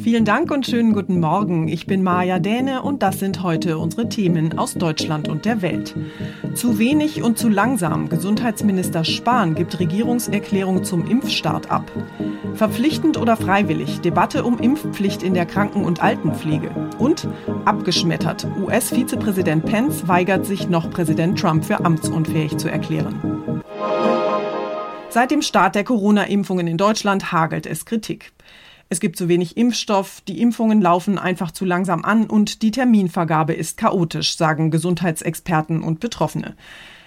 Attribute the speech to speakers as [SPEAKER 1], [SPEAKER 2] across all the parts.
[SPEAKER 1] Vielen Dank und schönen guten Morgen. Ich bin Maja Däne und das sind heute unsere Themen aus Deutschland und der Welt. Zu wenig und zu langsam. Gesundheitsminister Spahn gibt Regierungserklärung zum Impfstart ab. Verpflichtend oder freiwillig? Debatte um Impfpflicht in der Kranken- und Altenpflege. Und abgeschmettert. US-Vizepräsident Pence weigert sich noch Präsident Trump für amtsunfähig zu erklären. Seit dem Start der Corona-Impfungen in Deutschland hagelt es Kritik. Es gibt zu wenig Impfstoff, die Impfungen laufen einfach zu langsam an und die Terminvergabe ist chaotisch, sagen Gesundheitsexperten und Betroffene.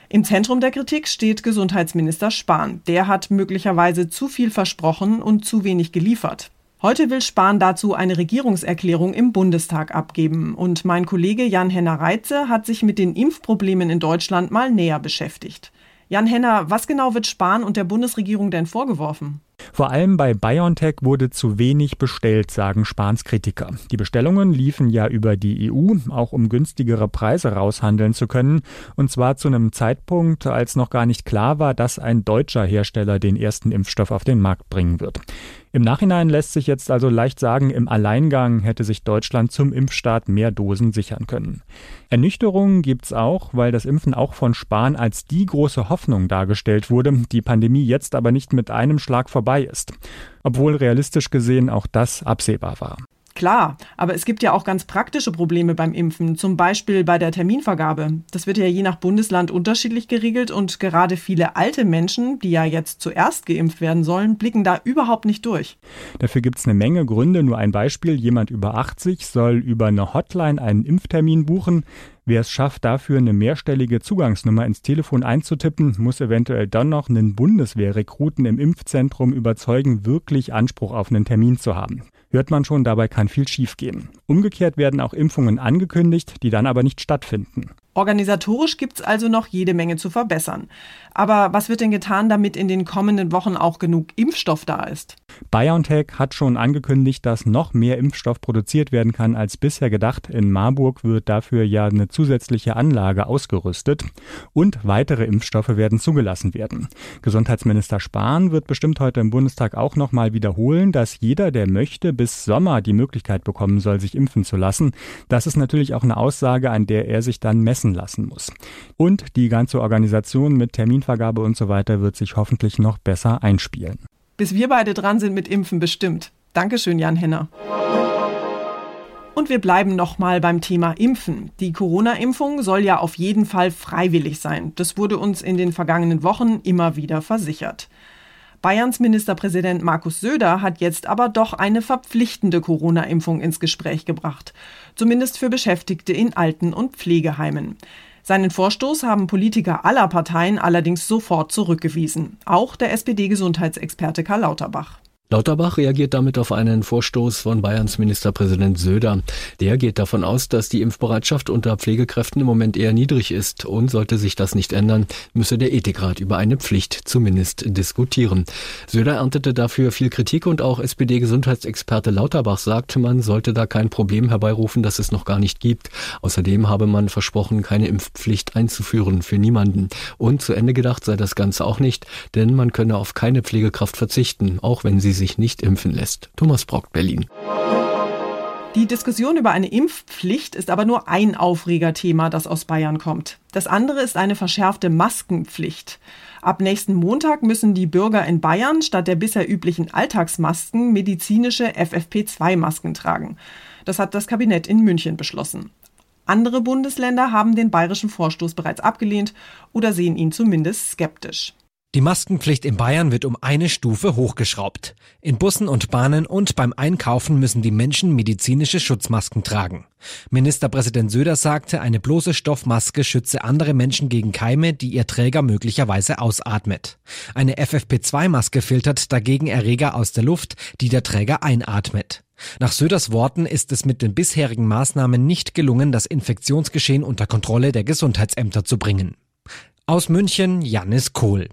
[SPEAKER 1] Im Zentrum der Kritik steht Gesundheitsminister Spahn. Der hat möglicherweise zu viel versprochen und zu wenig geliefert. Heute will Spahn dazu eine Regierungserklärung im Bundestag abgeben. Und mein Kollege Jan-Henner Reitze hat sich mit den Impfproblemen in Deutschland mal näher beschäftigt. Jan-Henner, was genau wird Spahn und der Bundesregierung denn vorgeworfen?
[SPEAKER 2] Vor allem bei BioNTech wurde zu wenig bestellt, sagen Spahns Kritiker. Die Bestellungen liefen ja über die EU, auch um günstigere Preise raushandeln zu können, und zwar zu einem Zeitpunkt, als noch gar nicht klar war, dass ein deutscher Hersteller den ersten Impfstoff auf den Markt bringen wird. Im Nachhinein lässt sich jetzt also leicht sagen, im Alleingang hätte sich Deutschland zum Impfstart mehr Dosen sichern können. Ernüchterungen gibt's auch, weil das Impfen auch von Spahn als die große Hoffnung dargestellt wurde, die Pandemie jetzt aber nicht mit einem Schlag vorbei ist. Obwohl realistisch gesehen auch das absehbar war.
[SPEAKER 1] Klar, aber es gibt ja auch ganz praktische Probleme beim Impfen, zum Beispiel bei der Terminvergabe. Das wird ja je nach Bundesland unterschiedlich geregelt und gerade viele alte Menschen, die ja jetzt zuerst geimpft werden sollen, blicken da überhaupt nicht durch.
[SPEAKER 2] Dafür gibt es eine Menge Gründe. Nur ein Beispiel, jemand über 80 soll über eine Hotline einen Impftermin buchen. Wer es schafft, dafür eine mehrstellige Zugangsnummer ins Telefon einzutippen, muss eventuell dann noch einen Bundeswehrrekruten im Impfzentrum überzeugen, wirklich Anspruch auf einen Termin zu haben hört man schon, dabei kann viel schiefgehen. Umgekehrt werden auch Impfungen angekündigt, die dann aber nicht stattfinden.
[SPEAKER 1] Organisatorisch gibt's also noch jede Menge zu verbessern. Aber was wird denn getan, damit in den kommenden Wochen auch genug Impfstoff da ist?
[SPEAKER 2] BioNTech hat schon angekündigt, dass noch mehr Impfstoff produziert werden kann als bisher gedacht. In Marburg wird dafür ja eine zusätzliche Anlage ausgerüstet und weitere Impfstoffe werden zugelassen werden. Gesundheitsminister Spahn wird bestimmt heute im Bundestag auch nochmal wiederholen, dass jeder, der möchte, bis Sommer die Möglichkeit bekommen soll, sich impfen zu lassen. Das ist natürlich auch eine Aussage, an der er sich dann messen lassen muss. Und die ganze Organisation mit Terminvergabe und so weiter wird sich hoffentlich noch besser einspielen
[SPEAKER 1] bis wir beide dran sind mit Impfen bestimmt. Dankeschön, Jan Henner. Und wir bleiben nochmal beim Thema Impfen. Die Corona-Impfung soll ja auf jeden Fall freiwillig sein. Das wurde uns in den vergangenen Wochen immer wieder versichert. Bayerns Ministerpräsident Markus Söder hat jetzt aber doch eine verpflichtende Corona-Impfung ins Gespräch gebracht. Zumindest für Beschäftigte in Alten- und Pflegeheimen. Seinen Vorstoß haben Politiker aller Parteien allerdings sofort zurückgewiesen. Auch der SPD-Gesundheitsexperte Karl Lauterbach.
[SPEAKER 3] Lauterbach reagiert damit auf einen Vorstoß von Bayerns Ministerpräsident Söder. Der geht davon aus, dass die Impfbereitschaft unter Pflegekräften im Moment eher niedrig ist und sollte sich das nicht ändern, müsse der Ethikrat über eine Pflicht zumindest diskutieren. Söder erntete dafür viel Kritik und auch SPD-Gesundheitsexperte Lauterbach sagt, man sollte da kein Problem herbeirufen, das es noch gar nicht gibt. Außerdem habe man versprochen, keine Impfpflicht einzuführen für niemanden. Und zu Ende gedacht sei das Ganze auch nicht, denn man könne auf keine Pflegekraft verzichten, auch wenn sie sich nicht impfen lässt. Thomas Brock, Berlin.
[SPEAKER 1] Die Diskussion über eine Impfpflicht ist aber nur ein Aufregerthema, das aus Bayern kommt. Das andere ist eine verschärfte Maskenpflicht. Ab nächsten Montag müssen die Bürger in Bayern statt der bisher üblichen Alltagsmasken medizinische FFP2-Masken tragen. Das hat das Kabinett in München beschlossen. Andere Bundesländer haben den bayerischen Vorstoß bereits abgelehnt oder sehen ihn zumindest skeptisch.
[SPEAKER 4] Die Maskenpflicht in Bayern wird um eine Stufe hochgeschraubt. In Bussen und Bahnen und beim Einkaufen müssen die Menschen medizinische Schutzmasken tragen. Ministerpräsident Söder sagte, eine bloße Stoffmaske schütze andere Menschen gegen Keime, die ihr Träger möglicherweise ausatmet. Eine FFP2-Maske filtert dagegen Erreger aus der Luft, die der Träger einatmet. Nach Söders Worten ist es mit den bisherigen Maßnahmen nicht gelungen, das Infektionsgeschehen unter Kontrolle der Gesundheitsämter zu bringen. Aus München Janis Kohl.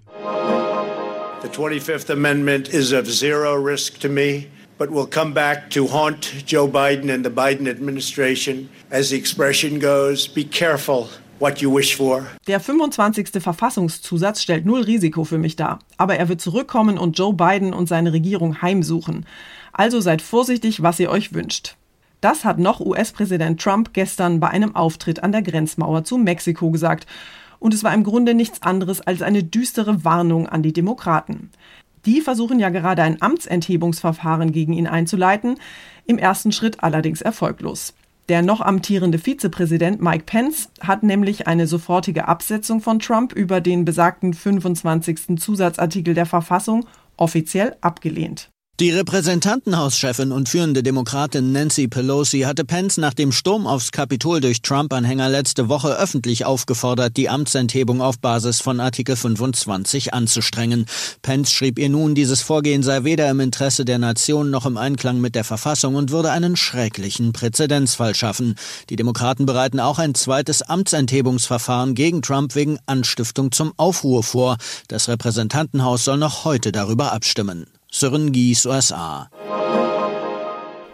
[SPEAKER 5] The 25th Amendment is of zero risk to me, but will come back to haunt Joe Biden and the Biden administration. As the expression goes, be careful what you wish for.
[SPEAKER 1] Der 25. Verfassungszusatz stellt null Risiko für mich dar, aber er wird zurückkommen und Joe Biden und seine Regierung heimsuchen. Also seid vorsichtig, was ihr euch wünscht. Das hat noch US-Präsident Trump gestern bei einem Auftritt an der Grenzmauer zu Mexiko gesagt und es war im Grunde nichts anderes als eine düstere Warnung an die Demokraten. Die versuchen ja gerade ein Amtsenthebungsverfahren gegen ihn einzuleiten, im ersten Schritt allerdings erfolglos. Der noch amtierende Vizepräsident Mike Pence hat nämlich eine sofortige Absetzung von Trump über den besagten 25. Zusatzartikel der Verfassung offiziell abgelehnt.
[SPEAKER 6] Die Repräsentantenhauschefin und führende Demokratin Nancy Pelosi hatte Pence nach dem Sturm aufs Kapitol durch Trump-Anhänger letzte Woche öffentlich aufgefordert, die Amtsenthebung auf Basis von Artikel 25 anzustrengen. Pence schrieb ihr nun, dieses Vorgehen sei weder im Interesse der Nation noch im Einklang mit der Verfassung und würde einen schrecklichen Präzedenzfall schaffen. Die Demokraten bereiten auch ein zweites Amtsenthebungsverfahren gegen Trump wegen Anstiftung zum Aufruhr vor. Das Repräsentantenhaus soll noch heute darüber abstimmen. Sören Gies, USA.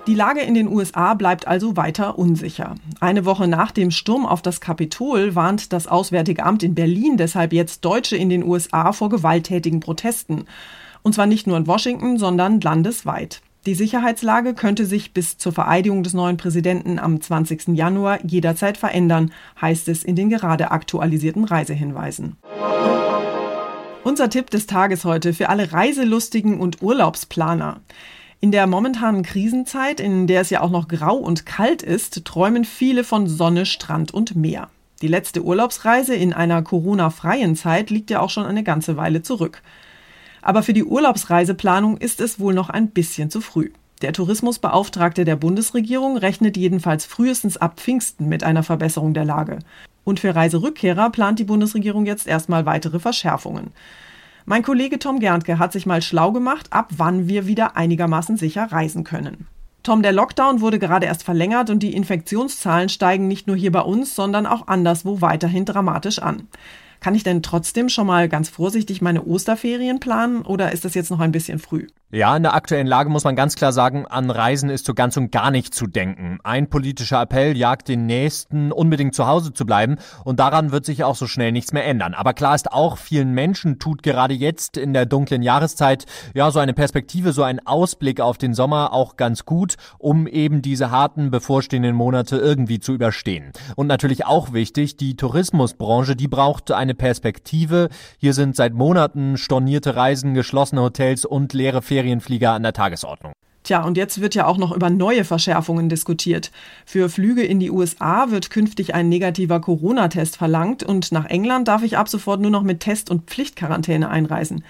[SPEAKER 1] Die Lage in den USA bleibt also weiter unsicher. Eine Woche nach dem Sturm auf das Kapitol warnt das Auswärtige Amt in Berlin deshalb jetzt Deutsche in den USA vor gewalttätigen Protesten. Und zwar nicht nur in Washington, sondern landesweit. Die Sicherheitslage könnte sich bis zur Vereidigung des neuen Präsidenten am 20. Januar jederzeit verändern, heißt es in den gerade aktualisierten Reisehinweisen. Unser Tipp des Tages heute für alle Reiselustigen und Urlaubsplaner. In der momentanen Krisenzeit, in der es ja auch noch grau und kalt ist, träumen viele von Sonne, Strand und Meer. Die letzte Urlaubsreise in einer Corona-freien Zeit liegt ja auch schon eine ganze Weile zurück. Aber für die Urlaubsreiseplanung ist es wohl noch ein bisschen zu früh. Der Tourismusbeauftragte der Bundesregierung rechnet jedenfalls frühestens ab Pfingsten mit einer Verbesserung der Lage. Und für Reiserückkehrer plant die Bundesregierung jetzt erstmal weitere Verschärfungen. Mein Kollege Tom Gerntke hat sich mal schlau gemacht, ab wann wir wieder einigermaßen sicher reisen können. Tom, der Lockdown wurde gerade erst verlängert und die Infektionszahlen steigen nicht nur hier bei uns, sondern auch anderswo weiterhin dramatisch an. Kann ich denn trotzdem schon mal ganz vorsichtig meine Osterferien planen oder ist das jetzt noch ein bisschen früh?
[SPEAKER 7] Ja, in der aktuellen Lage muss man ganz klar sagen, an Reisen ist so ganz und gar nicht zu denken. Ein politischer Appell jagt den Nächsten, unbedingt zu Hause zu bleiben und daran wird sich auch so schnell nichts mehr ändern. Aber klar ist auch, vielen Menschen tut gerade jetzt in der dunklen Jahreszeit ja so eine Perspektive, so ein Ausblick auf den Sommer auch ganz gut, um eben diese harten bevorstehenden Monate irgendwie zu überstehen. Und natürlich auch wichtig, die Tourismusbranche, die braucht eine Perspektive. Hier sind seit Monaten stornierte Reisen, geschlossene Hotels und leere Ferien Ferienflieger an der Tagesordnung.
[SPEAKER 1] Tja, und jetzt wird ja auch noch über neue Verschärfungen diskutiert. Für Flüge in die USA wird künftig ein negativer Corona-Test verlangt und nach England darf ich ab sofort nur noch mit Test- und Pflichtquarantäne einreisen.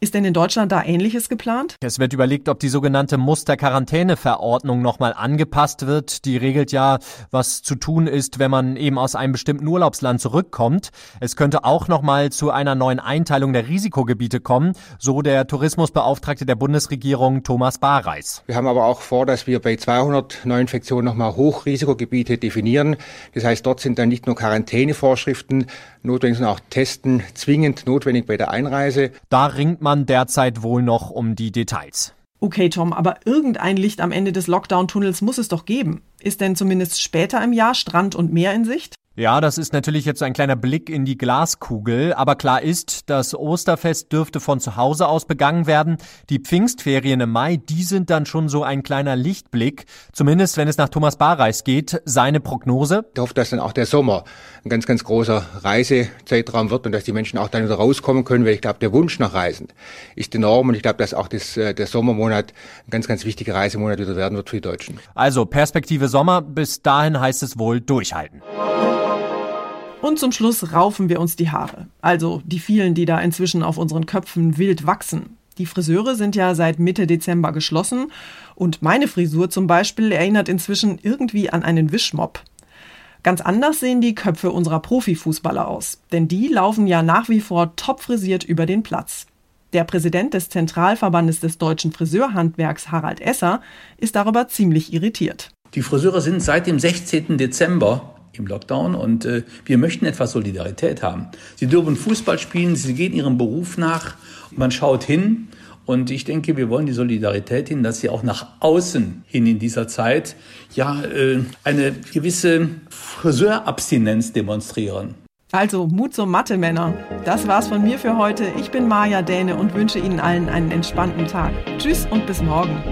[SPEAKER 1] Ist denn in Deutschland da Ähnliches geplant?
[SPEAKER 7] Es wird überlegt, ob die sogenannte Musterquarantäneverordnung nochmal angepasst wird. Die regelt ja, was zu tun ist, wenn man eben aus einem bestimmten Urlaubsland zurückkommt. Es könnte auch nochmal zu einer neuen Einteilung der Risikogebiete kommen, so der Tourismusbeauftragte der Bundesregierung Thomas Barreis.
[SPEAKER 8] Wir haben aber auch vor, dass wir bei 200 Neuinfektionen nochmal Hochrisikogebiete definieren. Das heißt, dort sind dann nicht nur Quarantänevorschriften notwendig, sondern auch Testen zwingend notwendig bei der Einreise.
[SPEAKER 7] Da ringt man derzeit wohl noch um die Details.
[SPEAKER 1] Okay, Tom, aber irgendein Licht am Ende des Lockdown-Tunnels muss es doch geben. Ist denn zumindest später im Jahr Strand und Meer in Sicht?
[SPEAKER 7] Ja, das ist natürlich jetzt ein kleiner Blick in die Glaskugel, aber klar ist, das Osterfest dürfte von zu Hause aus begangen werden. Die Pfingstferien im Mai, die sind dann schon so ein kleiner Lichtblick, zumindest wenn es nach Thomas Barreis geht. Seine Prognose?
[SPEAKER 8] Ich hoffe, dass dann auch der Sommer ein ganz, ganz großer Reisezeitraum wird und dass die Menschen auch dann wieder rauskommen können, weil ich glaube, der Wunsch nach Reisen ist enorm und ich glaube, dass auch das, äh, der Sommermonat ein ganz, ganz wichtiger Reisemonat wieder werden wird für die Deutschen.
[SPEAKER 7] Also Perspektive Sommer, bis dahin heißt es wohl durchhalten.
[SPEAKER 1] Und zum Schluss raufen wir uns die Haare. Also die vielen, die da inzwischen auf unseren Köpfen wild wachsen. Die Friseure sind ja seit Mitte Dezember geschlossen und meine Frisur zum Beispiel erinnert inzwischen irgendwie an einen Wischmopp. Ganz anders sehen die Köpfe unserer Profifußballer aus, denn die laufen ja nach wie vor top frisiert über den Platz. Der Präsident des Zentralverbandes des deutschen Friseurhandwerks, Harald Esser, ist darüber ziemlich irritiert.
[SPEAKER 9] Die Friseure sind seit dem 16. Dezember im Lockdown und äh, wir möchten etwas Solidarität haben. Sie dürfen Fußball spielen, sie gehen ihrem Beruf nach, man schaut hin und ich denke, wir wollen die Solidarität hin, dass sie auch nach außen hin in dieser Zeit ja äh, eine gewisse Friseurabstinenz demonstrieren.
[SPEAKER 1] Also Mut zur Mathe, Männer. Das war's von mir für heute. Ich bin Maja Däne und wünsche Ihnen allen einen entspannten Tag. Tschüss und bis morgen.